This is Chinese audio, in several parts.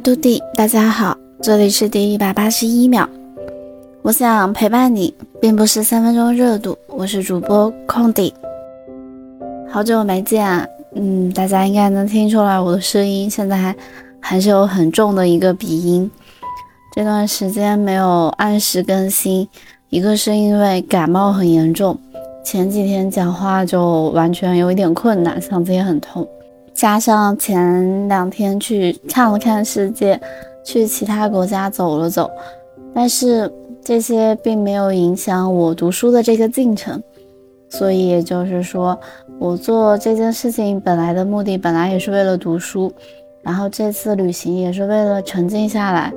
啊，杜迪，大家好，这里是第一百八十一秒。我想陪伴你，并不是三分钟热度。我是主播空迪，好久没见，嗯，大家应该能听出来我的声音现在还还是有很重的一个鼻音。这段时间没有按时更新，一个是因为感冒很严重，前几天讲话就完全有一点困难，嗓子也很痛。加上前两天去看了看世界，去其他国家走了走，但是这些并没有影响我读书的这个进程。所以也就是说，我做这件事情本来的目的本来也是为了读书，然后这次旅行也是为了沉静下来，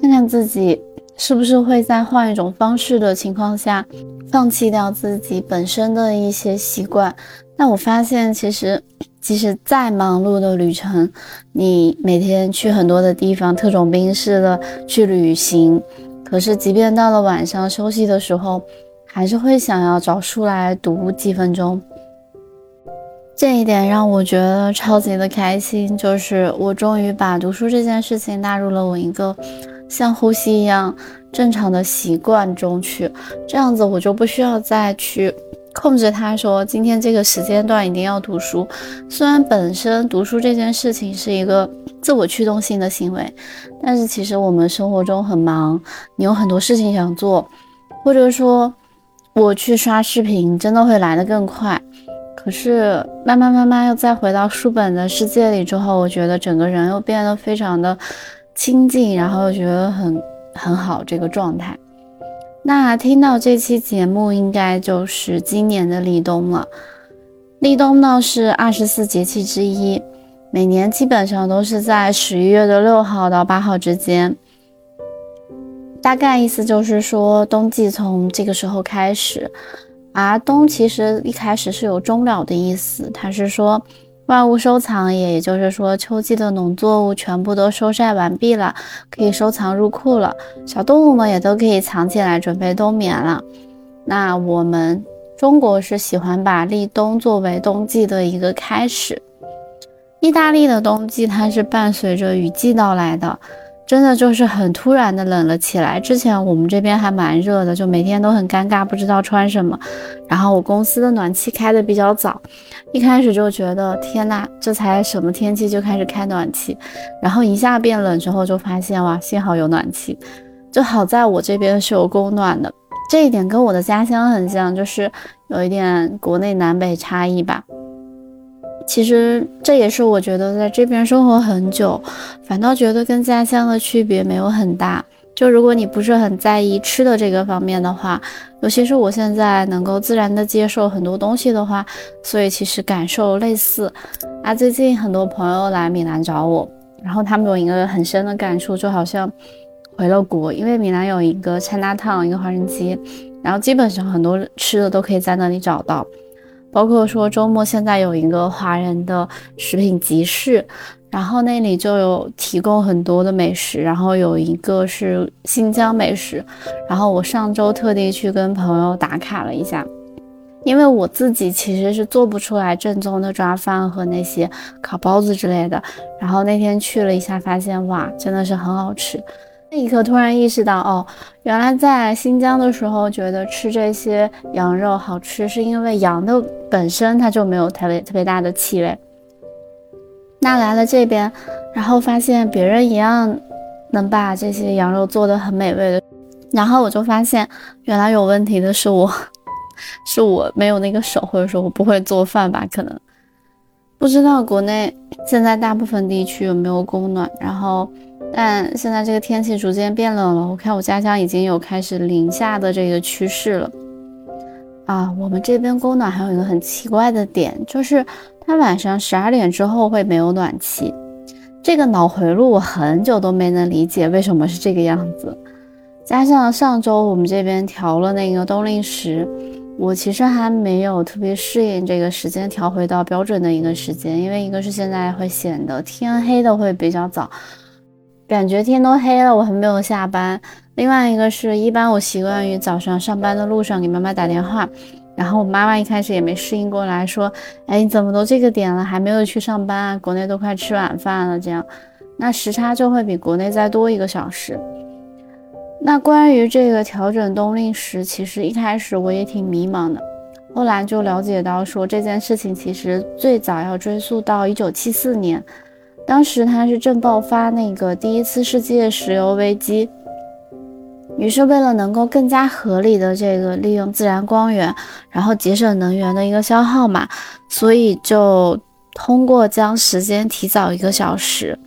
看看自己是不是会在换一种方式的情况下，放弃掉自己本身的一些习惯。那我发现其实。即使再忙碌的旅程，你每天去很多的地方，特种兵似的去旅行，可是即便到了晚上休息的时候，还是会想要找书来读几分钟。这一点让我觉得超级的开心，就是我终于把读书这件事情纳入了我一个像呼吸一样正常的习惯中去，这样子我就不需要再去。控制他说，今天这个时间段一定要读书。虽然本身读书这件事情是一个自我驱动性的行为，但是其实我们生活中很忙，你有很多事情想做，或者说我去刷视频真的会来得更快。可是慢慢慢慢又再回到书本的世界里之后，我觉得整个人又变得非常的清静，然后又觉得很很好这个状态。那听到这期节目，应该就是今年的立冬了。立冬呢是二十四节气之一，每年基本上都是在十一月的六号到八号之间。大概意思就是说，冬季从这个时候开始。而冬其实一开始是有终了的意思，它是说。万物收藏也，也就是说，秋季的农作物全部都收晒完毕了，可以收藏入库了。小动物们也都可以藏起来，准备冬眠了。那我们中国是喜欢把立冬作为冬季的一个开始。意大利的冬季，它是伴随着雨季到来的。真的就是很突然的冷了起来。之前我们这边还蛮热的，就每天都很尴尬，不知道穿什么。然后我公司的暖气开的比较早，一开始就觉得天呐，这才什么天气就开始开暖气。然后一下变冷之后，就发现哇，幸好有暖气。就好在我这边是有供暖的，这一点跟我的家乡很像，就是有一点国内南北差异吧。其实这也是我觉得在这边生活很久，反倒觉得跟家乡的区别没有很大。就如果你不是很在意吃的这个方面的话，尤其是我现在能够自然的接受很多东西的话，所以其实感受类似。啊，最近很多朋友来米兰找我，然后他们有一个很深的感触，就好像回了国，因为米兰有一个 China Town，一个华人街，然后基本上很多吃的都可以在那里找到。包括说周末现在有一个华人的食品集市，然后那里就有提供很多的美食，然后有一个是新疆美食，然后我上周特地去跟朋友打卡了一下，因为我自己其实是做不出来正宗的抓饭和那些烤包子之类的，然后那天去了一下，发现哇，真的是很好吃。那一刻突然意识到，哦，原来在新疆的时候觉得吃这些羊肉好吃，是因为羊的本身它就没有特别特别大的气味。那来了这边，然后发现别人一样能把这些羊肉做的很美味的，然后我就发现原来有问题的是我，是我没有那个手，或者说我不会做饭吧？可能不知道国内现在大部分地区有没有供暖，然后。但现在这个天气逐渐变冷了，我看我家乡已经有开始零下的这个趋势了。啊，我们这边供暖还有一个很奇怪的点，就是它晚上十二点之后会没有暖气。这个脑回路我很久都没能理解为什么是这个样子。加上上周我们这边调了那个冬令时，我其实还没有特别适应这个时间调回到标准的一个时间，因为一个是现在会显得天黑的会比较早。感觉天都黑了，我还没有下班。另外一个是一般我习惯于早上上班的路上给妈妈打电话，然后我妈妈一开始也没适应过来，说：“哎，你怎么都这个点了还没有去上班啊？国内都快吃晚饭了。”这样，那时差就会比国内再多一个小时。那关于这个调整冬令时，其实一开始我也挺迷茫的，后来就了解到说这件事情其实最早要追溯到一九七四年，当时它是正爆发那个第一次世界石油危机。于是，为了能够更加合理的这个利用自然光源，然后节省能源的一个消耗嘛，所以就通过将时间提早一个小时，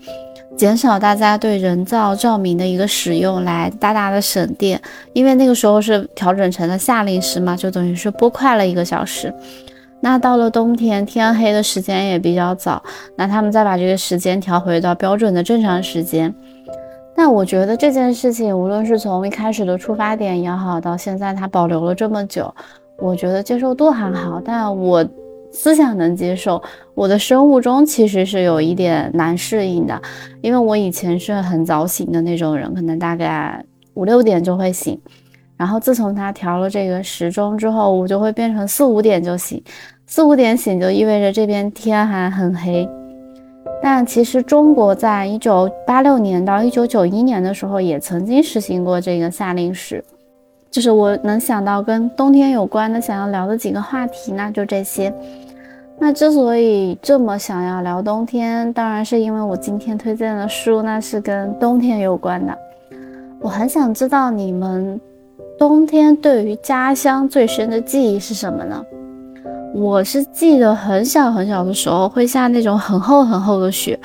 减少大家对人造照明的一个使用，来大大的省电。因为那个时候是调整成了夏令时嘛，就等于是拨快了一个小时。那到了冬天，天黑的时间也比较早，那他们再把这个时间调回到标准的正常时间。那我觉得这件事情，无论是从一开始的出发点也好，到现在它保留了这么久，我觉得接受度还好。但我思想能接受，我的生物钟其实是有一点难适应的，因为我以前是很早醒的那种人，可能大概五六点就会醒，然后自从他调了这个时钟之后，我就会变成四五点就醒，四五点醒就意味着这边天还很黑。但其实中国在一九八六年到一九九一年的时候，也曾经实行过这个夏令时。就是我能想到跟冬天有关的想要聊的几个话题，那就这些。那之所以这么想要聊冬天，当然是因为我今天推荐的书，那是跟冬天有关的。我很想知道你们冬天对于家乡最深的记忆是什么呢？我是记得很小很小的时候会下那种很厚很厚的雪，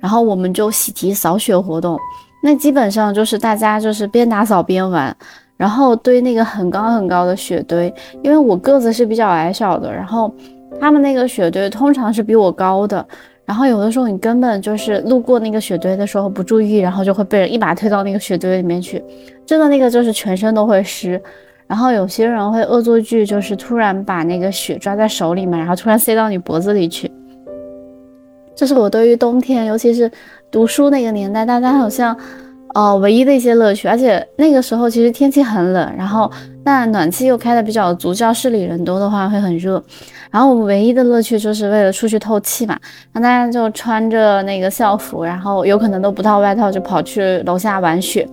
然后我们就喜提扫雪活动。那基本上就是大家就是边打扫边玩，然后堆那个很高很高的雪堆。因为我个子是比较矮小的，然后他们那个雪堆通常是比我高的，然后有的时候你根本就是路过那个雪堆的时候不注意，然后就会被人一把推到那个雪堆里面去，真的那个就是全身都会湿。然后有些人会恶作剧，就是突然把那个雪抓在手里面，然后突然塞到你脖子里去。这是我对于冬天，尤其是读书那个年代，大家好像，哦，唯一的一些乐趣。而且那个时候其实天气很冷，然后但暖气又开的比较足，教室里人多的话会很热。然后我们唯一的乐趣就是为了出去透气嘛，那大家就穿着那个校服，然后有可能都不套外套就跑去楼下玩雪。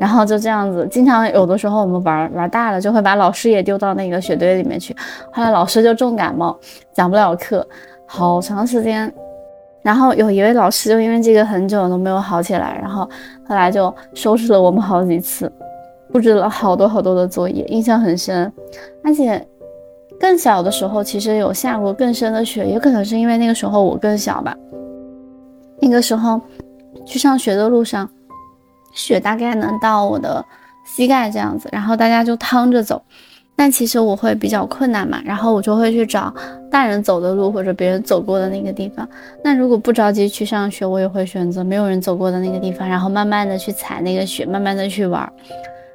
然后就这样子，经常有的时候我们玩玩大了，就会把老师也丢到那个雪堆里面去。后来老师就重感冒，讲不了课，好长时间。然后有一位老师就因为这个很久都没有好起来，然后后来就收拾了我们好几次，布置了好多好多的作业，印象很深。而且更小的时候，其实有下过更深的雪，也可能是因为那个时候我更小吧。那个时候去上学的路上。雪大概能到我的膝盖这样子，然后大家就趟着走，但其实我会比较困难嘛，然后我就会去找大人走的路或者别人走过的那个地方。那如果不着急去上学，我也会选择没有人走过的那个地方，然后慢慢的去踩那个雪，慢慢的去玩。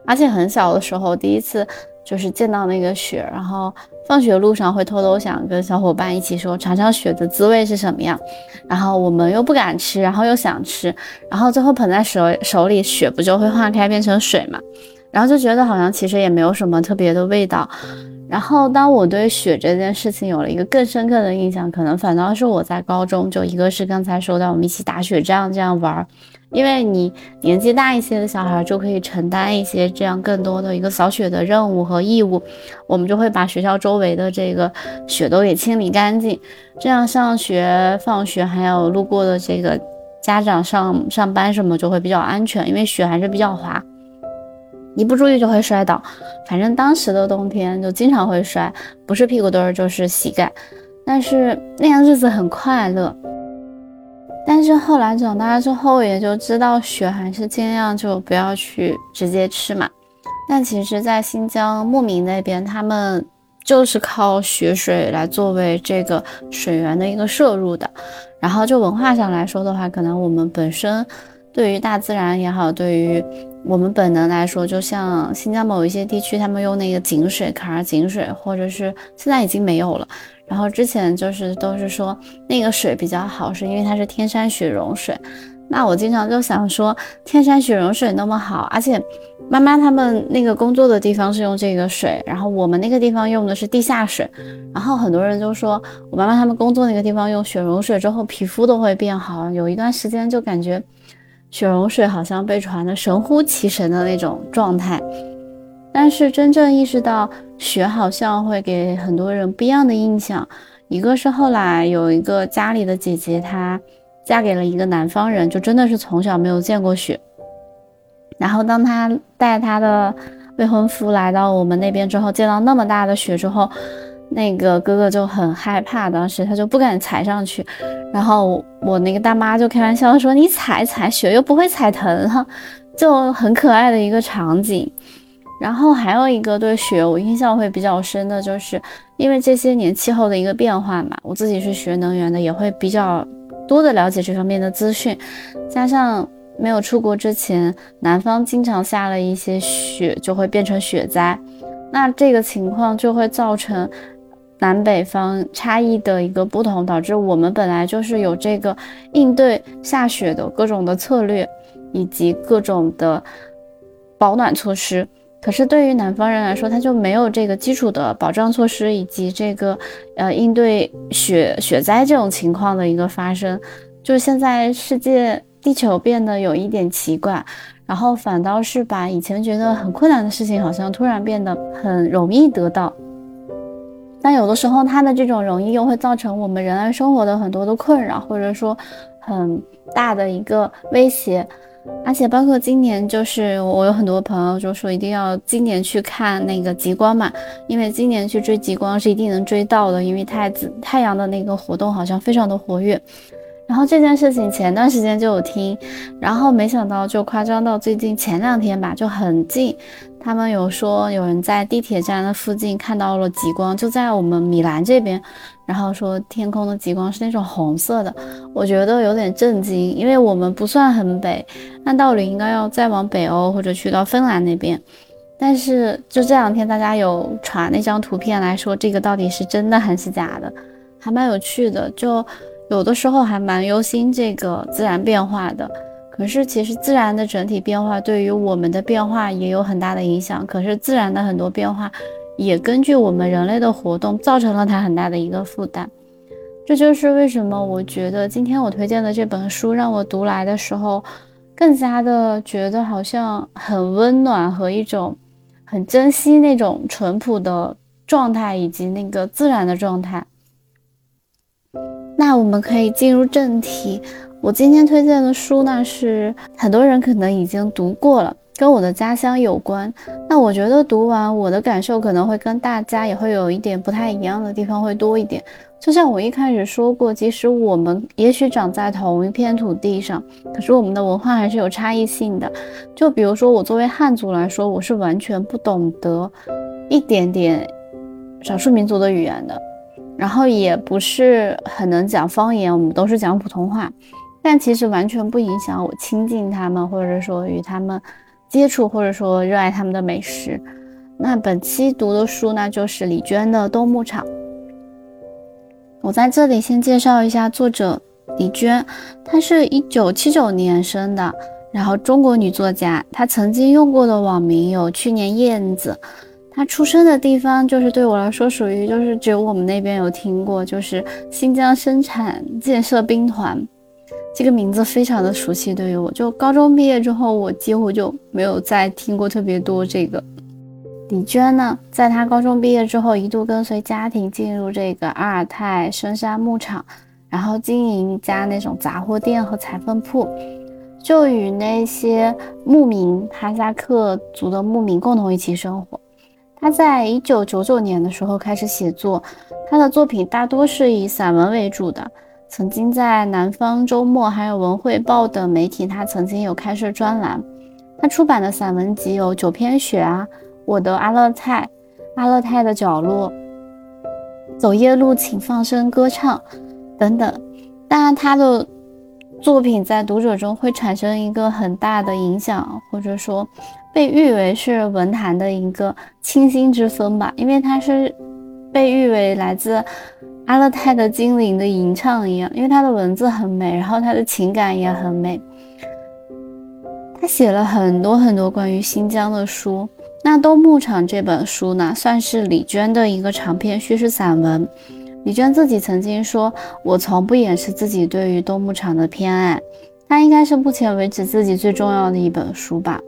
而且很小的时候，第一次就是见到那个雪，然后。放学路上会偷偷想跟小伙伴一起说尝尝雪的滋味是什么样，然后我们又不敢吃，然后又想吃，然后最后捧在手手里，雪不就会化开变成水嘛？然后就觉得好像其实也没有什么特别的味道。然后当我对雪这件事情有了一个更深刻的印象，可能反倒是我在高中，就一个是刚才说到我们一起打雪仗这样玩儿。因为你年纪大一些的小孩就可以承担一些这样更多的一个扫雪的任务和义务，我们就会把学校周围的这个雪都给清理干净，这样上学、放学还有路过的这个家长上上班什么就会比较安全，因为雪还是比较滑，一不注意就会摔倒。反正当时的冬天就经常会摔，不是屁股墩儿就是膝盖，但是那样日子很快乐。但是后来长大之后，也就知道雪还是尽量就不要去直接吃嘛。但其实，在新疆牧民那边，他们就是靠雪水来作为这个水源的一个摄入的。然后就文化上来说的话，可能我们本身对于大自然也好，对于我们本能来说，就像新疆某一些地区，他们用那个井水、坎儿井水，或者是现在已经没有了。然后之前就是都是说那个水比较好，是因为它是天山雪融水。那我经常就想说，天山雪融水那么好，而且妈妈他们那个工作的地方是用这个水，然后我们那个地方用的是地下水，然后很多人就说我妈妈他们工作那个地方用雪融水之后皮肤都会变好，有一段时间就感觉雪融水好像被传的神乎其神的那种状态，但是真正意识到雪好像会给很多人不一样的印象，一个是后来有一个家里的姐姐她。嫁给了一个南方人，就真的是从小没有见过雪。然后当她带她的未婚夫来到我们那边之后，见到那么大的雪之后，那个哥哥就很害怕，当时他就不敢踩上去。然后我那个大妈就开玩笑说：“你踩踩雪又不会踩疼哈。”就很可爱的一个场景。然后还有一个对雪我印象会比较深的，就是因为这些年气候的一个变化嘛，我自己是学能源的，也会比较。多的了解这方面的资讯，加上没有出国之前，南方经常下了一些雪，就会变成雪灾。那这个情况就会造成南北方差异的一个不同，导致我们本来就是有这个应对下雪的各种的策略，以及各种的保暖措施。可是对于南方人来说，他就没有这个基础的保障措施，以及这个呃应对雪雪灾这种情况的一个发生。就现在世界地球变得有一点奇怪，然后反倒是把以前觉得很困难的事情，好像突然变得很容易得到。但有的时候，它的这种容易又会造成我们人类生活的很多的困扰，或者说很大的一个威胁。而且包括今年，就是我有很多朋友就说一定要今年去看那个极光嘛，因为今年去追极光是一定能追到的，因为太子太阳的那个活动好像非常的活跃。然后这件事情前段时间就有听，然后没想到就夸张到最近前两天吧，就很近。他们有说有人在地铁站的附近看到了极光，就在我们米兰这边，然后说天空的极光是那种红色的，我觉得有点震惊，因为我们不算很北，按道理应该要再往北欧或者去到芬兰那边，但是就这两天大家有传那张图片来说，这个到底是真的还是假的，还蛮有趣的，就有的时候还蛮忧心这个自然变化的。可是，其实自然的整体变化对于我们的变化也有很大的影响。可是，自然的很多变化也根据我们人类的活动造成了它很大的一个负担。这就是为什么我觉得今天我推荐的这本书让我读来的时候，更加的觉得好像很温暖和一种很珍惜那种淳朴的状态以及那个自然的状态。那我们可以进入正题。我今天推荐的书呢，是很多人可能已经读过了，跟我的家乡有关。那我觉得读完我的感受可能会跟大家也会有一点不太一样的地方会多一点。就像我一开始说过，即使我们也许长在同一片土地上，可是我们的文化还是有差异性的。就比如说我作为汉族来说，我是完全不懂得一点点少数民族的语言的，然后也不是很能讲方言，我们都是讲普通话。但其实完全不影响我亲近他们，或者说与他们接触，或者说热爱他们的美食。那本期读的书呢，就是李娟的《冬牧场》。我在这里先介绍一下作者李娟，她是一九七九年生的，然后中国女作家。她曾经用过的网名有“去年燕子”。他出生的地方就是对我来说属于就是只有我们那边有听过，就是新疆生产建设兵团。这个名字非常的熟悉，对于我就高中毕业之后，我几乎就没有再听过特别多这个李娟呢。在她高中毕业之后，一度跟随家庭进入这个阿尔泰深山牧场，然后经营一家那种杂货店和裁缝铺，就与那些牧民哈萨克族的牧民共同一起生活。他在一九九九年的时候开始写作，他的作品大多是以散文为主的。曾经在南方周末还有文汇报等媒体，他曾经有开设专栏。他出版的散文集有《九篇雪》啊，《我的阿勒泰》，《阿勒泰的角落》，《走夜路请放声歌唱》等等。当然，他的作品在读者中会产生一个很大的影响，或者说被誉为是文坛的一个清新之风吧，因为他是被誉为来自。阿勒泰的精灵的吟唱一样，因为他的文字很美，然后他的情感也很美。他写了很多很多关于新疆的书。那《冬牧场》这本书呢，算是李娟的一个长篇叙事散文。李娟自己曾经说：“我从不掩饰自己对于冬牧场的偏爱，它应该是目前为止自己最重要的一本书吧。”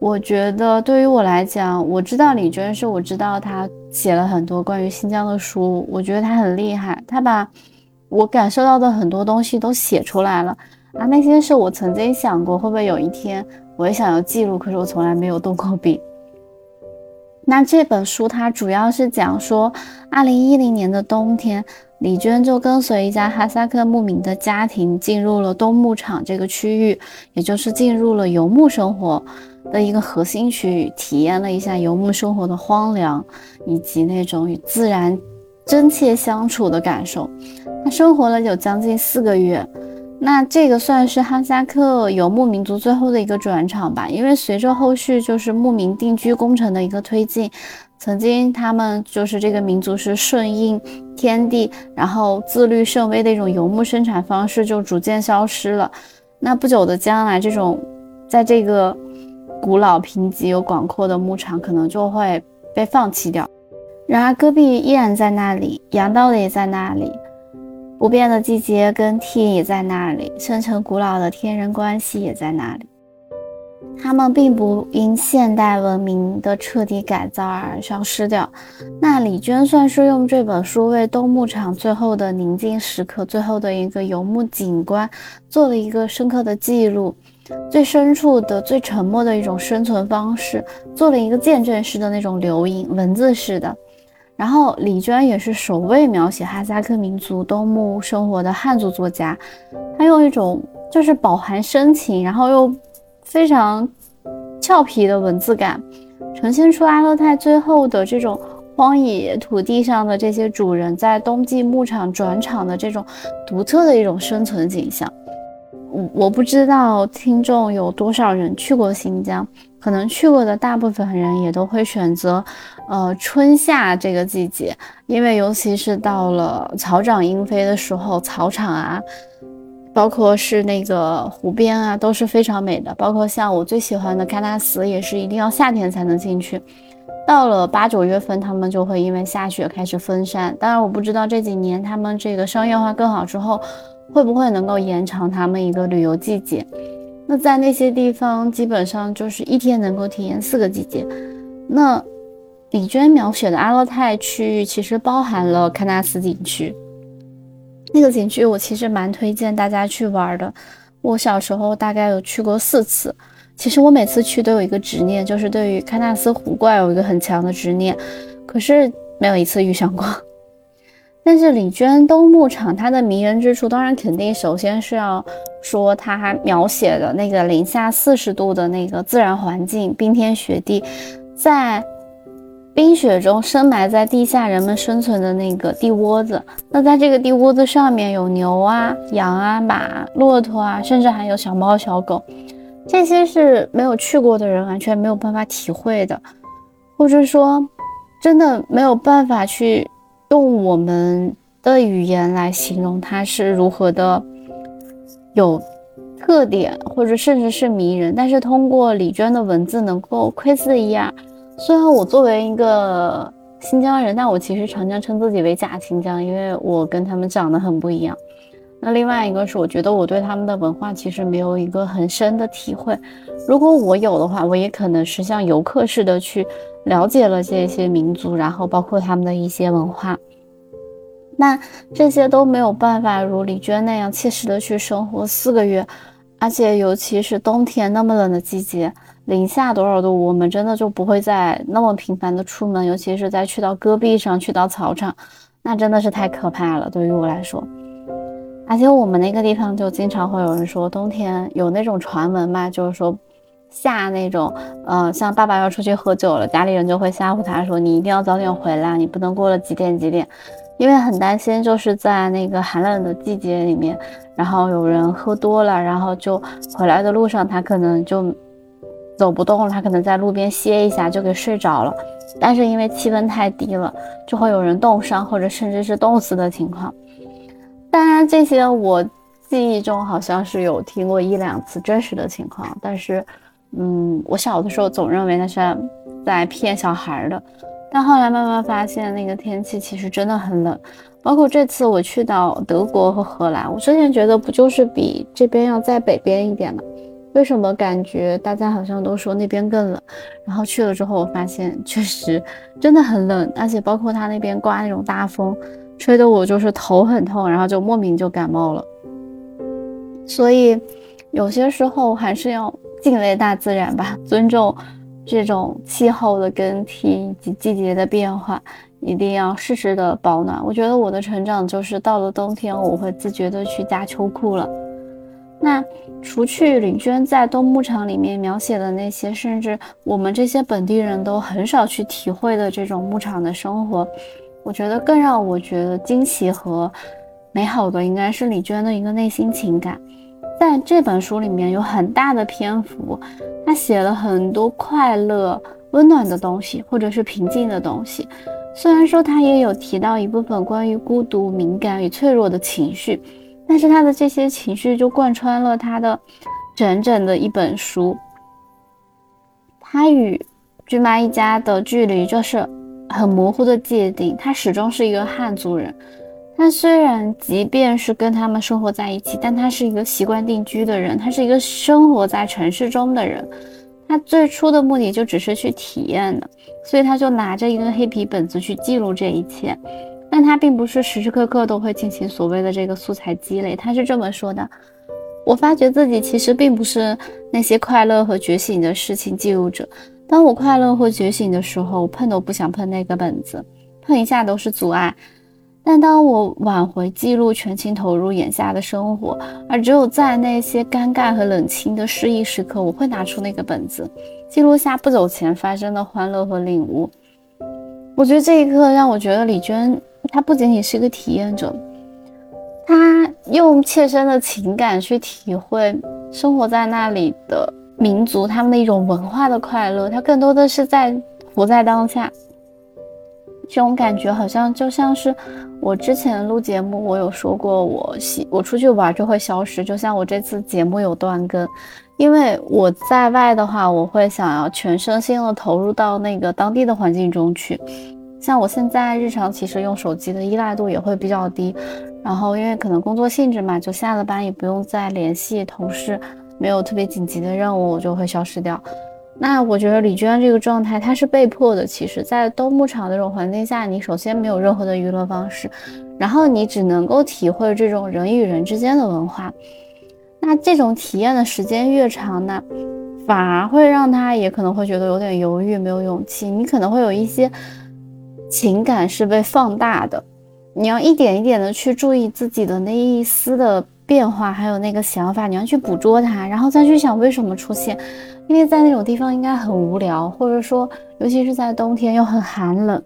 我觉得对于我来讲，我知道李娟是我知道她写了很多关于新疆的书，我觉得她很厉害，她把我感受到的很多东西都写出来了啊。那些是我曾经想过会不会有一天我也想要记录，可是我从来没有动过笔。那这本书它主要是讲说，二零一零年的冬天，李娟就跟随一家哈萨克牧民的家庭进入了冬牧场这个区域，也就是进入了游牧生活的一个核心区域，体验了一下游牧生活的荒凉，以及那种与自然真切相处的感受。他生活了有将近四个月。那这个算是哈萨克游牧民族最后的一个转场吧，因为随着后续就是牧民定居工程的一个推进，曾经他们就是这个民族是顺应天地，然后自律甚微的一种游牧生产方式就逐渐消失了。那不久的将来，这种在这个古老贫瘠又广阔的牧场可能就会被放弃掉。然而戈壁依然在那里，羊道也在那里。不变的季节更替也在那里，深沉古老的天人关系也在那里。他们并不因现代文明的彻底改造而消失掉。那李娟算是用这本书为冬牧场最后的宁静时刻、最后的一个游牧景观做了一个深刻的记录，最深处的、最沉默的一种生存方式，做了一个见证式的那种留影，文字式的。然后李娟也是首位描写哈萨克民族冬牧生活的汉族作家，她用一种就是饱含深情，然后又非常俏皮的文字感，呈现出阿勒泰最后的这种荒野土地上的这些主人在冬季牧场转场的这种独特的一种生存景象。我我不知道听众有多少人去过新疆。可能去过的大部分人也都会选择，呃，春夏这个季节，因为尤其是到了草长莺飞的时候，草场啊，包括是那个湖边啊，都是非常美的。包括像我最喜欢的喀纳斯，也是一定要夏天才能进去。到了八九月份，他们就会因为下雪开始分山。当然，我不知道这几年他们这个商业化更好之后，会不会能够延长他们一个旅游季节。那在那些地方，基本上就是一天能够体验四个季节。那李娟描写的阿勒泰区域其实包含了喀纳斯景区，那个景区我其实蛮推荐大家去玩的。我小时候大概有去过四次，其实我每次去都有一个执念，就是对于喀纳斯湖怪有一个很强的执念，可是没有一次遇上过。但是李娟冬牧场它的迷人之处，当然肯定首先是要说它描写的那个零下四十度的那个自然环境，冰天雪地，在冰雪中深埋在地下人们生存的那个地窝子。那在这个地窝子上面有牛啊、羊啊、马、骆驼啊，甚至还有小猫小狗，这些是没有去过的人完全没有办法体会的，或者说真的没有办法去。用我们的语言来形容它是如何的有特点，或者甚至是迷人。但是通过李娟的文字，能够窥视一二。虽然我作为一个新疆人，但我其实常常称自己为假新疆，因为我跟他们长得很不一样。那另外一个是，我觉得我对他们的文化其实没有一个很深的体会。如果我有的话，我也可能是像游客似的去。了解了这些民族，然后包括他们的一些文化，那这些都没有办法如李娟那样切实的去生活四个月，而且尤其是冬天那么冷的季节，零下多少度，我们真的就不会再那么频繁的出门，尤其是在去到戈壁上，去到草场，那真的是太可怕了，对于我来说。而且我们那个地方就经常会有人说，冬天有那种传闻嘛，就是说。下那种，嗯，像爸爸要出去喝酒了，家里人就会吓唬他说：“你一定要早点回来，你不能过了几点几点，因为很担心就是在那个寒冷的季节里面，然后有人喝多了，然后就回来的路上他可能就走不动了，他可能在路边歇一下就给睡着了。但是因为气温太低了，就会有人冻伤或者甚至是冻死的情况。当然，这些我记忆中好像是有听过一两次真实的情况，但是，嗯，我小的时候总认为那是在骗小孩的。但后来慢慢发现，那个天气其实真的很冷。包括这次我去到德国和荷兰，我之前觉得不就是比这边要在北边一点吗？为什么感觉大家好像都说那边更冷？然后去了之后，我发现确实真的很冷，而且包括他那边刮那种大风，吹得我就是头很痛，然后就莫名就感冒了。所以有些时候还是要敬畏大自然吧，尊重这种气候的更替以及季节的变化，一定要适时的保暖。我觉得我的成长就是到了冬天，我会自觉的去加秋裤了。那除去李娟在冬牧场里面描写的那些，甚至我们这些本地人都很少去体会的这种牧场的生活，我觉得更让我觉得惊奇和美好的，应该是李娟的一个内心情感。在这本书里面有很大的篇幅，她写了很多快乐、温暖的东西，或者是平静的东西。虽然说她也有提到一部分关于孤独、敏感与脆弱的情绪。但是他的这些情绪就贯穿了他的整整的一本书。他与君妈一家的距离就是很模糊的界定。他始终是一个汉族人。他虽然即便是跟他们生活在一起，但他是一个习惯定居的人。他是一个生活在城市中的人。他最初的目的就只是去体验的，所以他就拿着一个黑皮本子去记录这一切。但他并不是时时刻刻都会进行所谓的这个素材积累，他是这么说的：我发觉自己其实并不是那些快乐和觉醒的事情记录者。当我快乐或觉醒的时候，我碰都不想碰那个本子，碰一下都是阻碍。但当我挽回记录，全情投入眼下的生活，而只有在那些尴尬和冷清的失意时刻，我会拿出那个本子，记录下不久前发生的欢乐和领悟。我觉得这一刻让我觉得李娟。她不仅仅是一个体验者，她用切身的情感去体会生活在那里的民族他们的一种文化的快乐。它更多的是在活在当下，这种感觉好像就像是我之前录节目，我有说过，我喜我出去玩就会消失，就像我这次节目有断更，因为我在外的话，我会想要全身心的投入到那个当地的环境中去。像我现在日常其实用手机的依赖度也会比较低，然后因为可能工作性质嘛，就下了班也不用再联系同事，没有特别紧急的任务，我就会消失掉。那我觉得李娟这个状态，她是被迫的。其实，在冬牧场那种环境下，你首先没有任何的娱乐方式，然后你只能够体会这种人与人之间的文化。那这种体验的时间越长呢，反而会让他也可能会觉得有点犹豫，没有勇气。你可能会有一些。情感是被放大的，你要一点一点的去注意自己的那一丝的变化，还有那个想法，你要去捕捉它，然后再去想为什么出现。因为在那种地方应该很无聊，或者说，尤其是在冬天又很寒冷。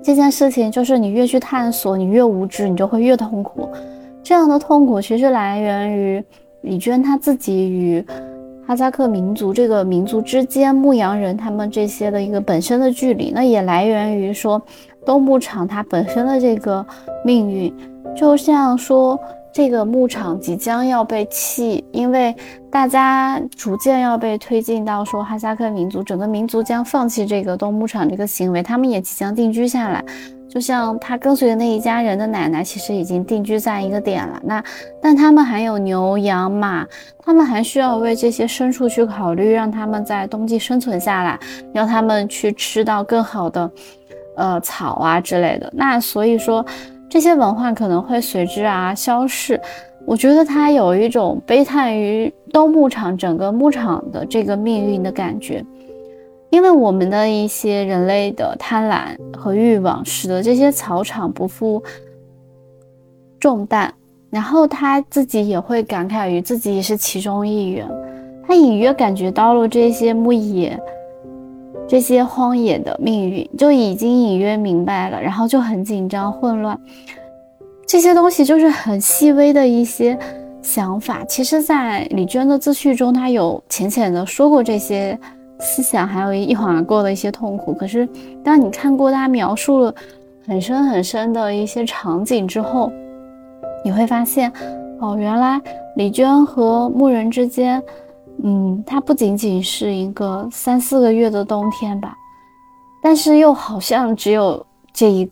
这件事情就是你越去探索，你越无知，你就会越痛苦。这样的痛苦其实来源于李娟她自己与。哈萨克民族这个民族之间，牧羊人他们这些的一个本身的距离，那也来源于说东牧场它本身的这个命运，就像说这个牧场即将要被弃，因为大家逐渐要被推进到说哈萨克民族整个民族将放弃这个东牧场这个行为，他们也即将定居下来。就像他跟随的那一家人的奶奶，其实已经定居在一个点了。那，但他们还有牛羊马，他们还需要为这些牲畜去考虑，让他们在冬季生存下来，让他们去吃到更好的，呃，草啊之类的。那所以说，这些文化可能会随之啊消逝。我觉得他有一种悲叹于冬牧场整个牧场的这个命运的感觉。因为我们的一些人类的贪婪和欲望，使得这些草场不负重担，然后他自己也会感慨于自己也是其中一员，他隐约感觉到了这些牧野、这些荒野的命运，就已经隐约明白了，然后就很紧张、混乱，这些东西就是很细微的一些。想法。其实，在李娟的自序中，她有浅浅的说过这些思想，还有一晃而过的一些痛苦。可是，当你看过她描述了很深很深的一些场景之后，你会发现，哦，原来李娟和牧人之间，嗯，它不仅仅是一个三四个月的冬天吧，但是又好像只有这一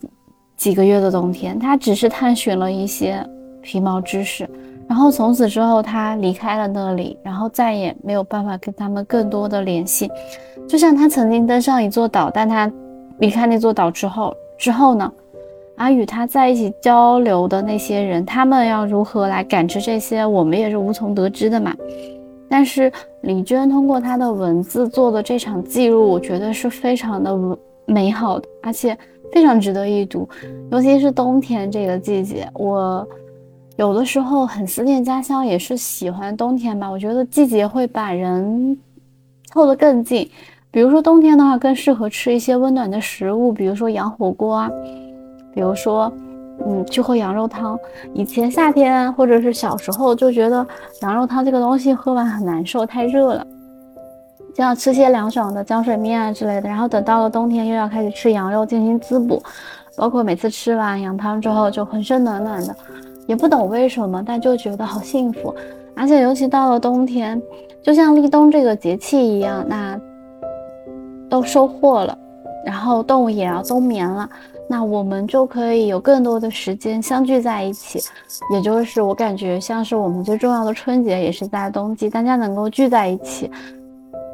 几个月的冬天，他只是探寻了一些皮毛知识，然后从此之后他离开了那里，然后再也没有办法跟他们更多的联系，就像他曾经登上一座岛，但他离开那座岛之后，之后呢？而与他在一起交流的那些人，他们要如何来感知这些，我们也是无从得知的嘛。但是李娟通过她的文字做的这场记录，我觉得是非常的美好的，而且非常值得一读。尤其是冬天这个季节，我有的时候很思念家乡，也是喜欢冬天吧。我觉得季节会把人凑得更近。比如说冬天的话，更适合吃一些温暖的食物，比如说羊火锅啊。比如说，嗯，去喝羊肉汤。以前夏天或者是小时候就觉得羊肉汤这个东西喝完很难受，太热了，就要吃些凉爽的浆水面啊之类的。然后等到了冬天，又要开始吃羊肉进行滋补，包括每次吃完羊汤之后就浑身暖暖的，也不懂为什么，但就觉得好幸福。而且尤其到了冬天，就像立冬这个节气一样，那都收获了，然后动物也要冬眠了。那我们就可以有更多的时间相聚在一起，也就是我感觉像是我们最重要的春节也是在冬季，大家能够聚在一起。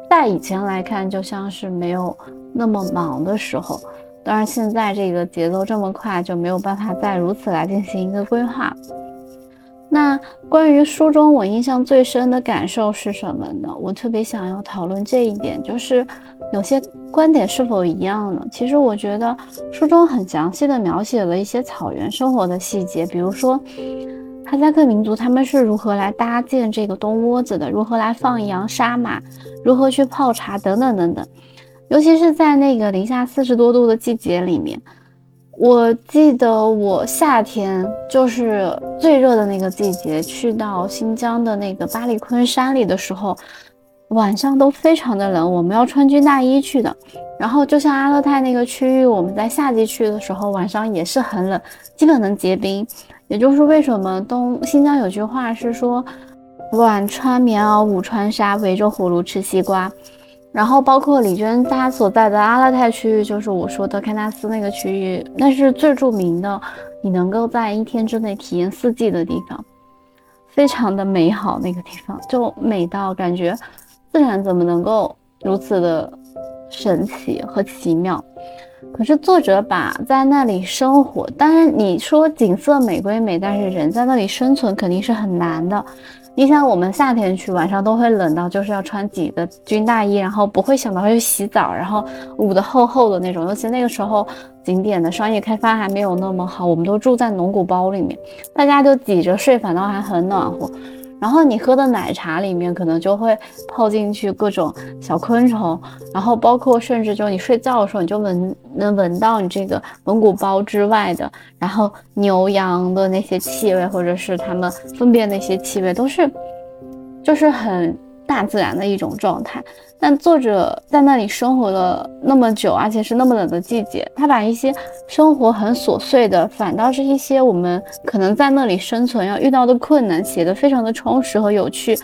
在以前来看，就像是没有那么忙的时候，当然现在这个节奏这么快，就没有办法再如此来进行一个规划。那关于书中我印象最深的感受是什么呢？我特别想要讨论这一点，就是有些观点是否一样呢？其实我觉得书中很详细的描写了一些草原生活的细节，比如说哈萨克民族他们是如何来搭建这个冬窝子的，如何来放羊杀马，如何去泡茶等等等等，尤其是在那个零下四十多度的季节里面。我记得我夏天就是最热的那个季节，去到新疆的那个巴里坤山里的时候，晚上都非常的冷，我们要穿军大衣去的。然后就像阿勒泰那个区域，我们在夏季去的时候，晚上也是很冷，基本能结冰。也就是为什么东新疆有句话是说，晚穿棉袄，午穿纱，围着火炉吃西瓜。然后包括李娟她所在的阿勒泰区域，就是我说的喀纳斯那个区域，那是最著名的，你能够在一天之内体验四季的地方，非常的美好。那个地方就美到感觉，自然怎么能够如此的神奇和奇妙？可是作者把在那里生活，当然你说景色美归美，但是人在那里生存肯定是很难的。你想，我们夏天去，晚上都会冷到，就是要穿几个军大衣，然后不会想到去洗澡，然后捂得厚厚的那种。尤其那个时候，景点的商业开发还没有那么好，我们都住在农古包里面，大家就挤着睡，反倒还很暖和。然后你喝的奶茶里面可能就会泡进去各种小昆虫，然后包括甚至就你睡觉的时候，你就闻能闻到你这个蒙古包之外的，然后牛羊的那些气味，或者是它们粪便那些气味，都是就是很。大自然的一种状态，但作者在那里生活了那么久，而且是那么冷的季节，他把一些生活很琐碎的，反倒是一些我们可能在那里生存要遇到的困难，写得非常的充实和有趣。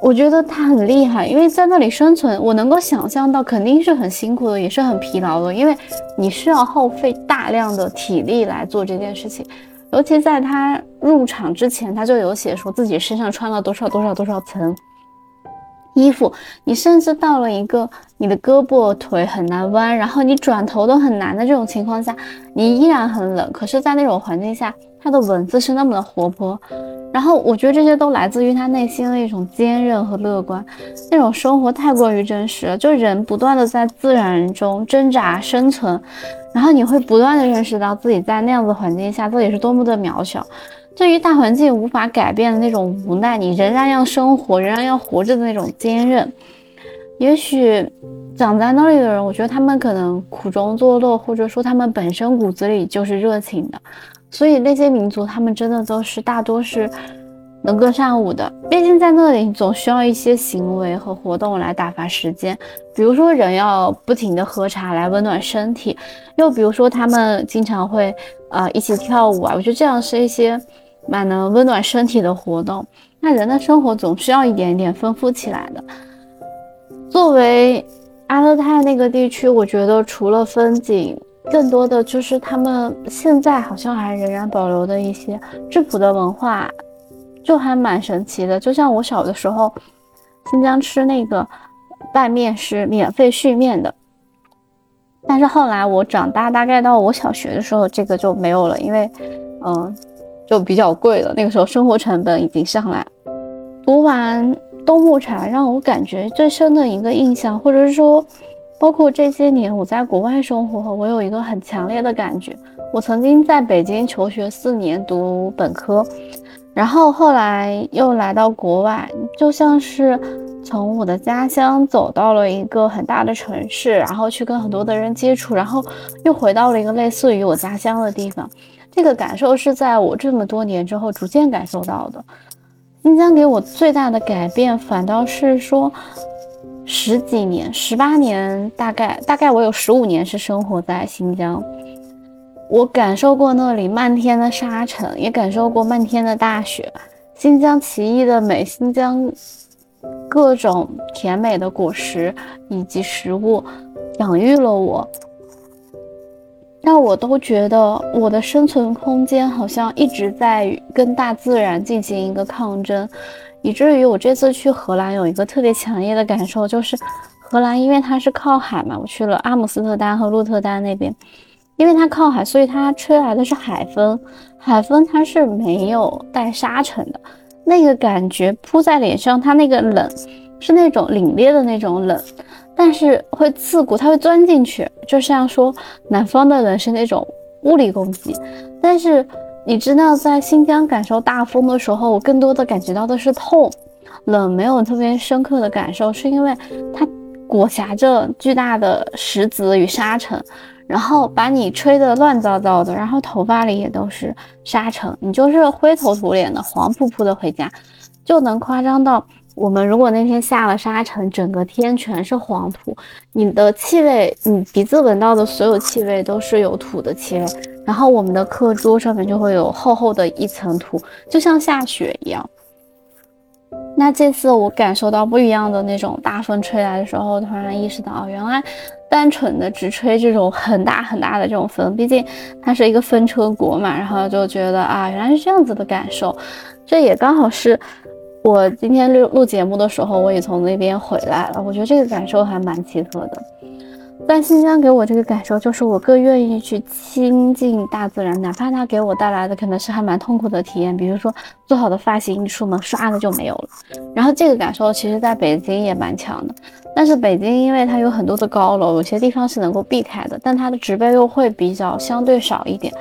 我觉得他很厉害，因为在那里生存，我能够想象到肯定是很辛苦的，也是很疲劳的，因为你需要耗费大量的体力来做这件事情。尤其在他入场之前，他就有写说自己身上穿了多少多少多少层衣服。你甚至到了一个你的胳膊腿很难弯，然后你转头都很难的这种情况下，你依然很冷。可是，在那种环境下，他的文字是那么的活泼。然后，我觉得这些都来自于他内心的一种坚韧和乐观。那种生活太过于真实了，就人不断的在自然中挣扎生存。然后你会不断的认识到自己在那样子环境下自己是多么的渺小，对于大环境无法改变的那种无奈，你仍然要生活，仍然要活着的那种坚韧。也许长在那里的人，我觉得他们可能苦中作乐，或者说他们本身骨子里就是热情的，所以那些民族他们真的都是大多是能歌善舞的。毕竟在那里总需要一些行为和活动来打发时间，比如说人要不停的喝茶来温暖身体，又比如说他们经常会呃一起跳舞啊，我觉得这样是一些蛮能温暖身体的活动。那人的生活总需要一点一点丰富起来的。作为阿勒泰那个地区，我觉得除了风景，更多的就是他们现在好像还仍然保留的一些质朴的文化，就还蛮神奇的。就像我小的时候，新疆吃那个拌面是免费续面的，但是后来我长大，大概到我小学的时候，这个就没有了，因为嗯，就比较贵了。那个时候生活成本已经上来。读完冬木茶，让我感觉最深的一个印象，或者是说。包括这些年我在国外生活，我有一个很强烈的感觉。我曾经在北京求学四年读本科，然后后来又来到国外，就像是从我的家乡走到了一个很大的城市，然后去跟很多的人接触，然后又回到了一个类似于我家乡的地方。这个感受是在我这么多年之后逐渐感受到的。新疆给我最大的改变，反倒是说。十几年，十八年，大概大概我有十五年是生活在新疆，我感受过那里漫天的沙尘，也感受过漫天的大雪。新疆奇异的美，新疆各种甜美的果实以及食物，养育了我，让我都觉得我的生存空间好像一直在跟大自然进行一个抗争。以至于我这次去荷兰有一个特别强烈的感受，就是荷兰因为它是靠海嘛，我去了阿姆斯特丹和鹿特丹那边，因为它靠海，所以它吹来的是海风，海风它是没有带沙尘的，那个感觉扑在脸上，它那个冷是那种凛冽的那种冷，但是会刺骨，它会钻进去，就像说南方的人是那种物理攻击，但是。你知道，在新疆感受大风的时候，我更多的感觉到的是痛，冷没有特别深刻的感受，是因为它裹挟着巨大的石子与沙尘，然后把你吹得乱糟糟的，然后头发里也都是沙尘，你就是灰头土脸的、黄扑扑的回家，就能夸张到。我们如果那天下了沙尘，整个天全是黄土，你的气味，你鼻子闻到的所有气味都是有土的气味。然后我们的课桌上面就会有厚厚的一层土，就像下雪一样。那这次我感受到不一样的那种大风吹来的时候，突然意识到，原来单纯的只吹这种很大很大的这种风，毕竟它是一个风车国嘛，然后就觉得啊，原来是这样子的感受。这也刚好是。我今天录录节目的时候，我也从那边回来了。我觉得这个感受还蛮奇特的。在新疆给我这个感受，就是我更愿意去亲近大自然，哪怕它给我带来的可能是还蛮痛苦的体验，比如说做好的发型一出门唰的就没有了。然后这个感受其实在北京也蛮强的，但是北京因为它有很多的高楼，有些地方是能够避开的，但它的植被又会比较相对少一点。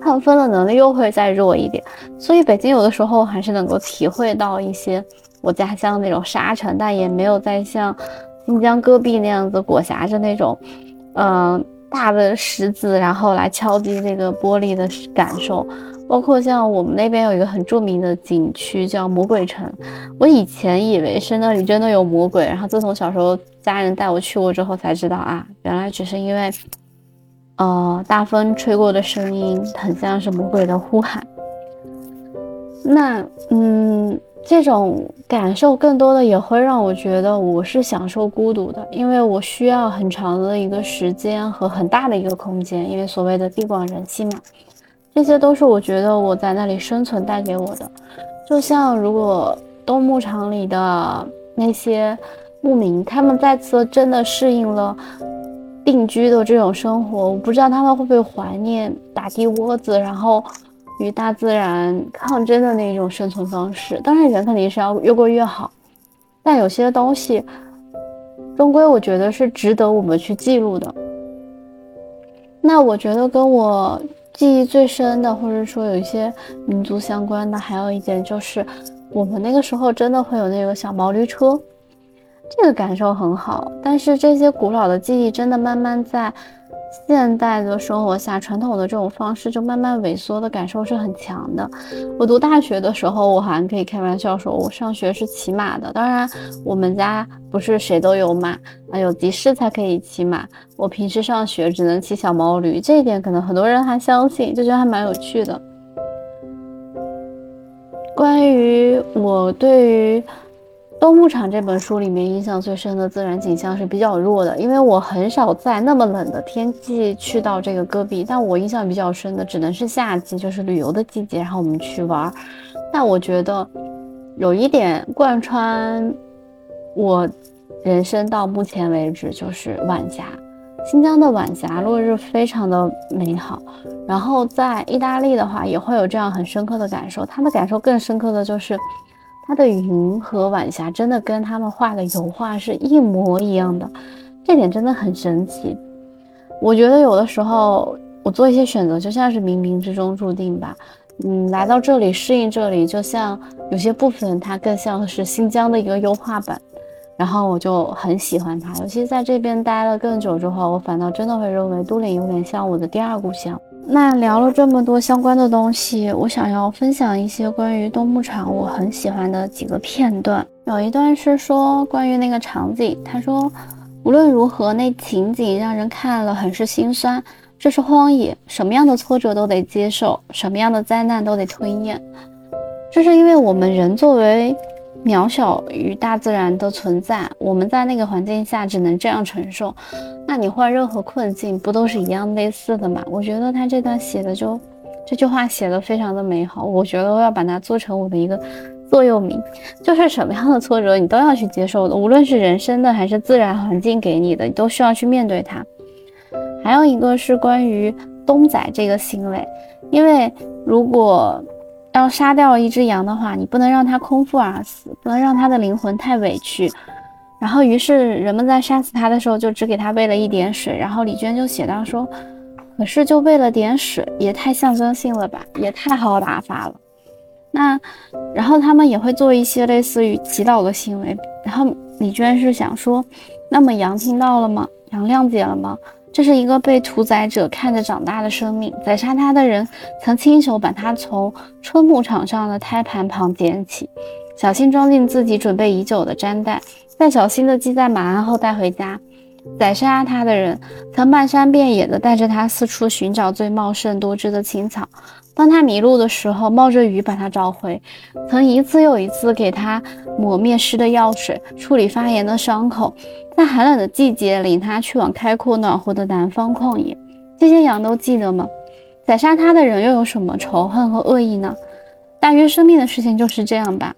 抗风的能力又会再弱一点，所以北京有的时候还是能够体会到一些我家乡那种沙尘，但也没有再像新疆戈壁那样子裹挟着那种，嗯，大的石子，然后来敲击这个玻璃的感受。包括像我们那边有一个很著名的景区叫魔鬼城，我以前以为是那里真的有魔鬼，然后自从小时候家人带我去过之后才知道啊，原来只是因为。呃，大风吹过的声音很像是魔鬼的呼喊。那，嗯，这种感受更多的也会让我觉得我是享受孤独的，因为我需要很长的一个时间和很大的一个空间，因为所谓的地广人稀嘛，这些都是我觉得我在那里生存带给我的。就像如果冬牧场里的那些牧民，他们再次真的适应了。定居的这种生活，我不知道他们会不会怀念打地窝子，然后与大自然抗争的那种生存方式。当然，人肯定是要越过越好，但有些东西，终归我觉得是值得我们去记录的。那我觉得跟我记忆最深的，或者说有一些民族相关的，还有一点就是，我们那个时候真的会有那个小毛驴车。这个感受很好，但是这些古老的记忆真的慢慢在现代的生活下，传统的这种方式就慢慢萎缩的感受是很强的。我读大学的时候，我还可以开玩笑说，我上学是骑马的。当然，我们家不是谁都有马啊，有急事才可以骑马。我平时上学只能骑小毛驴，这一点可能很多人还相信，就觉得还蛮有趣的。关于我对于。《冬牧场》这本书里面印象最深的自然景象是比较弱的，因为我很少在那么冷的天气去到这个戈壁。但我印象比较深的只能是夏季，就是旅游的季节，然后我们去玩。但我觉得有一点贯穿我人生到目前为止，就是晚霞。新疆的晚霞落日非常的美好。然后在意大利的话，也会有这样很深刻的感受。他的感受更深刻的就是。它的云和晚霞真的跟他们画的油画是一模一样的，这点真的很神奇。我觉得有的时候我做一些选择，就像是冥冥之中注定吧。嗯，来到这里适应这里，就像有些部分它更像是新疆的一个优化版，然后我就很喜欢它。尤其在这边待了更久之后，我反倒真的会认为都灵有点像我的第二故乡。那聊了这么多相关的东西，我想要分享一些关于冬牧场我很喜欢的几个片段。有一段是说关于那个场景，他说无论如何那情景让人看了很是心酸。这是荒野，什么样的挫折都得接受，什么样的灾难都得吞咽。这是因为我们人作为。渺小于大自然的存在，我们在那个环境下只能这样承受。那你换任何困境，不都是一样类似的吗？我觉得他这段写的就这句话写的非常的美好。我觉得我要把它做成我的一个座右铭，就是什么样的挫折你都要去接受的，无论是人生的还是自然环境给你的，你都需要去面对它。还有一个是关于东仔这个行为，因为如果。要杀掉一只羊的话，你不能让它空腹而死，不能让它的灵魂太委屈。然后，于是人们在杀死它的时候，就只给它喂了一点水。然后李娟就写到说：“可是就喂了点水，也太象征性了吧，也太好打发了。”那，然后他们也会做一些类似于祈祷的行为。然后李娟是想说：“那么羊听到了吗？羊谅解了吗？”这是一个被屠宰者看着长大的生命，宰杀他的人曾亲手把他从春牧场上的胎盘旁捡起，小心装进自己准备已久的毡袋，再小心地系在马鞍后带回家。宰杀他的人曾漫山遍野地带着他四处寻找最茂盛多汁的青草。当他迷路的时候，冒着雨把他找回；曾一次又一次给他抹灭湿的药水，处理发炎的伤口；在寒冷的季节领他去往开阔暖和的南方旷野。这些羊都记得吗？宰杀他的人又有什么仇恨和恶意呢？大约生命的事情就是这样吧。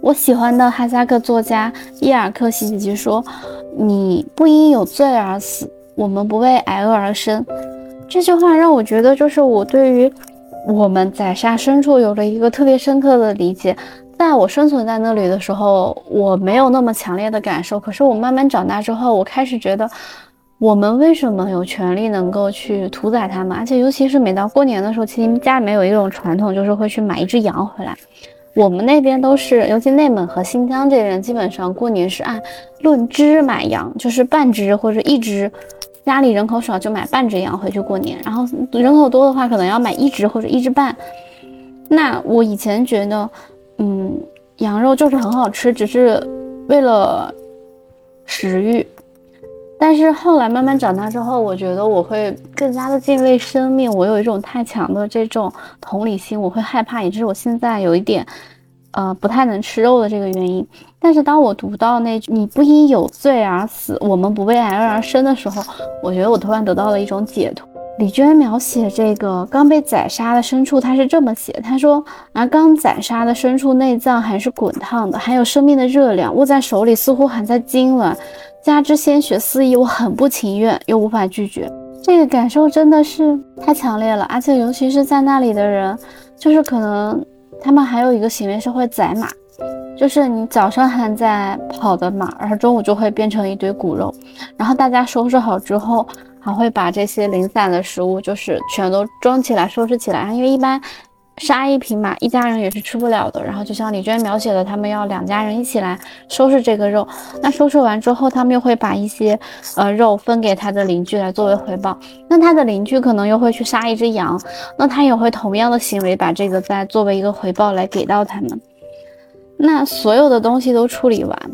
我喜欢的哈萨克作家伊尔克西奇说：“你不因有罪而死，我们不为挨饿而生。”这句话让我觉得，就是我对于我们宰杀牲畜有了一个特别深刻的理解。在我生存在那里的时候，我没有那么强烈的感受。可是我慢慢长大之后，我开始觉得，我们为什么有权利能够去屠宰它们？而且尤其是每到过年的时候，其实家里面有一种传统，就是会去买一只羊回来。我们那边都是，尤其内蒙和新疆这边，基本上过年是按论只买羊，就是半只或者一只。家里人口少就买半只羊回去过年，然后人口多的话可能要买一只或者一只半。那我以前觉得，嗯，羊肉就是很好吃，只是为了食欲。但是后来慢慢长大之后，我觉得我会更加的敬畏生命，我有一种太强的这种同理心，我会害怕，也就是我现在有一点。呃，不太能吃肉的这个原因，但是当我读到那句“你不因有罪而死，我们不为挨饿而生”的时候，我觉得我突然得到了一种解脱。李娟描写这个刚被宰杀的牲畜，她是这么写：她说，而刚宰杀的牲畜内脏还是滚烫的，还有生命的热量，握在手里似乎还在痉挛，加之鲜血四溢，我很不情愿，又无法拒绝。这个感受真的是太强烈了，而且尤其是在那里的人，就是可能。他们还有一个行为是会宰马，就是你早上还在跑的马，然后中午就会变成一堆骨肉，然后大家收拾好之后，还会把这些零散的食物就是全都装起来收拾起来，因为一般杀一匹马，一家人也是吃不了的。然后就像李娟描写的，他们要两家人一起来收拾这个肉。那收拾完之后，他们又会把一些呃肉分给他的邻居来作为回报。那他的邻居可能又会去杀一只羊，那他也会同样的行为把这个再作为一个回报来给到他们。那所有的东西都处理完，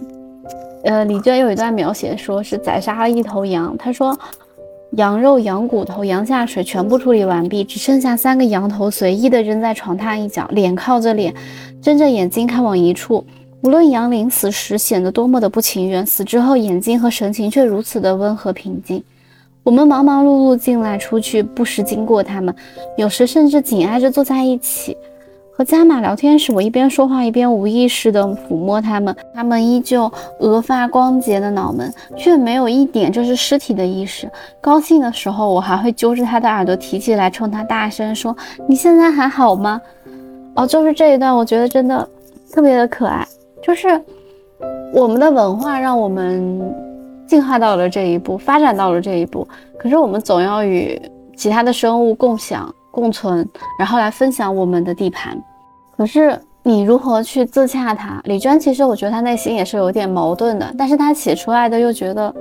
呃，李娟有一段描写说是宰杀了一头羊，他说。羊肉、羊骨头、羊下水全部处理完毕，只剩下三个羊头随意的扔在床榻一角，脸靠着脸，睁着眼睛看往一处。无论杨林死时显得多么的不情愿，死之后眼睛和神情却如此的温和平静。我们忙忙碌碌进来出去，不时经过他们，有时甚至紧挨着坐在一起。和加马聊天时，我一边说话一边无意识地抚摸他们，他们依旧额发光洁的脑门，却没有一点就是尸体的意识。高兴的时候，我还会揪着他的耳朵提起来，冲他大声说：“你现在还好吗？”哦，就是这一段，我觉得真的特别的可爱。就是我们的文化让我们进化到了这一步，发展到了这一步，可是我们总要与其他的生物共享。共存，然后来分享我们的地盘。可是你如何去自洽他？李娟其实我觉得她内心也是有点矛盾的，但是她写出来的又觉得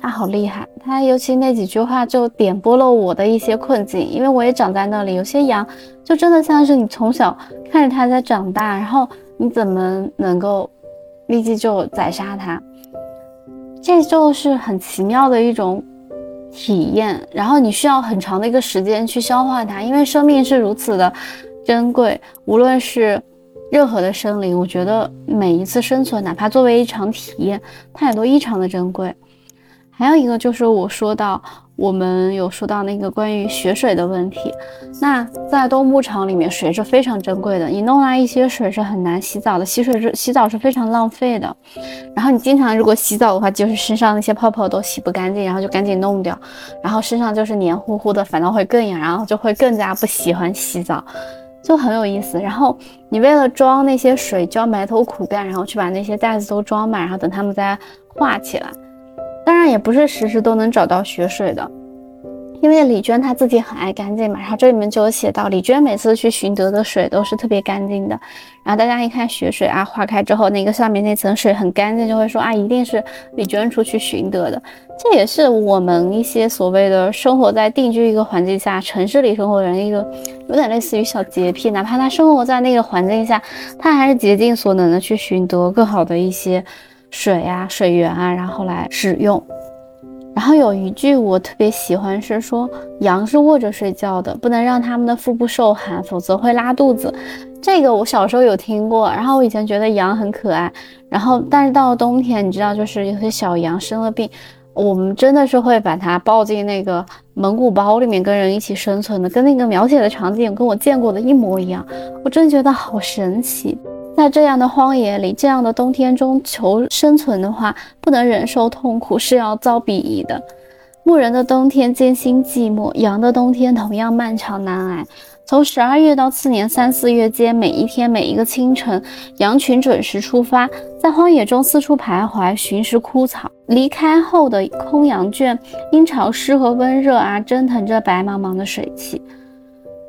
她好厉害。她尤其那几句话就点拨了我的一些困境，因为我也长在那里。有些羊就真的像是你从小看着它在长大，然后你怎么能够立即就宰杀它？这就是很奇妙的一种。体验，然后你需要很长的一个时间去消化它，因为生命是如此的珍贵。无论是任何的生灵，我觉得每一次生存，哪怕作为一场体验，它也都异常的珍贵。还有一个就是我说到。我们有说到那个关于血水的问题，那在动牧场里面，水是非常珍贵的。你弄来一些水是很难洗澡的，洗水是洗澡是非常浪费的。然后你经常如果洗澡的话，就是身上那些泡泡都洗不干净，然后就赶紧弄掉，然后身上就是黏糊糊的，反倒会更痒，然后就会更加不喜欢洗澡，就很有意思。然后你为了装那些水，就要埋头苦干，然后去把那些袋子都装满，然后等它们再化起来。当然也不是时时都能找到雪水的，因为李娟她自己很爱干净嘛。然后这里面就有写到，李娟每次去寻得的水都是特别干净的。然后大家一看雪水啊，化开之后那个上面那层水很干净，就会说啊，一定是李娟出去寻得的。这也是我们一些所谓的生活在定居一个环境下，城市里生活的人一个有点类似于小洁癖，哪怕他生活在那个环境下，他还是竭尽所能的去寻得更好的一些。水啊，水源啊，然后来使用。然后有一句我特别喜欢，是说羊是卧着睡觉的，不能让它们的腹部受寒，否则会拉肚子。这个我小时候有听过。然后我以前觉得羊很可爱。然后但是到了冬天，你知道，就是有些小羊生了病，我们真的是会把它抱进那个蒙古包里面，跟人一起生存的，跟那个描写的场景跟我见过的一模一样。我真的觉得好神奇。在这样的荒野里，这样的冬天中求生存的话，不能忍受痛苦是要遭鄙夷的。牧人的冬天艰辛寂寞，羊的冬天同样漫长难挨。从十二月到次年三四月间，每一天每一个清晨，羊群准时出发，在荒野中四处徘徊，寻食枯草。离开后的空羊圈，因潮湿和温热而蒸腾着白茫茫的水汽。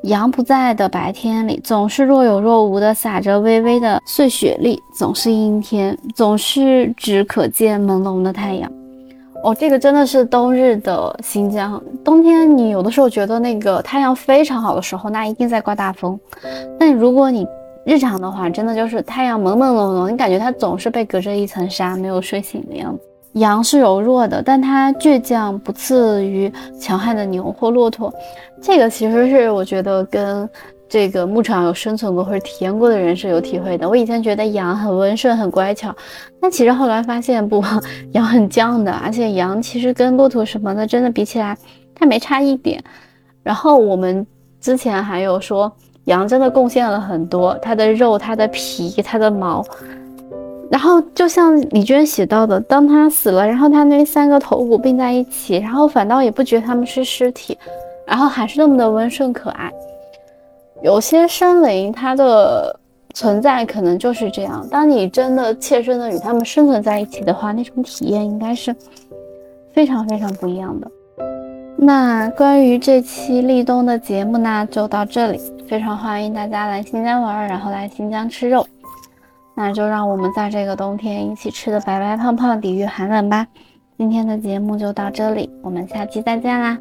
羊不在的白天里，总是若有若无的洒着微微的碎雪粒，总是阴天，总是只可见朦胧的太阳。哦，这个真的是冬日的新疆。冬天你有的时候觉得那个太阳非常好的时候，那一定在刮大风。但如果你日常的话，真的就是太阳朦朦胧胧，你感觉它总是被隔着一层纱，没有睡醒的样子。羊是柔弱的，但它倔强不次于强悍的牛或骆驼。这个其实是我觉得跟这个牧场有生存过或者体验过的人是有体会的。我以前觉得羊很温顺、很乖巧，但其实后来发现不，羊很犟的，而且羊其实跟骆驼什么的真的比起来，它没差一点。然后我们之前还有说，羊真的贡献了很多，它的肉、它的皮、它的毛。然后就像李娟写到的，当他死了，然后他那三个头骨并在一起，然后反倒也不觉得他们是尸体，然后还是那么的温顺可爱。有些生灵，它的存在可能就是这样。当你真的切身的与他们生存在一起的话，那种体验应该是非常非常不一样的。那关于这期立冬的节目呢，就到这里。非常欢迎大家来新疆玩，然后来新疆吃肉。那就让我们在这个冬天一起吃的白白胖胖，抵御寒冷吧。今天的节目就到这里，我们下期再见啦。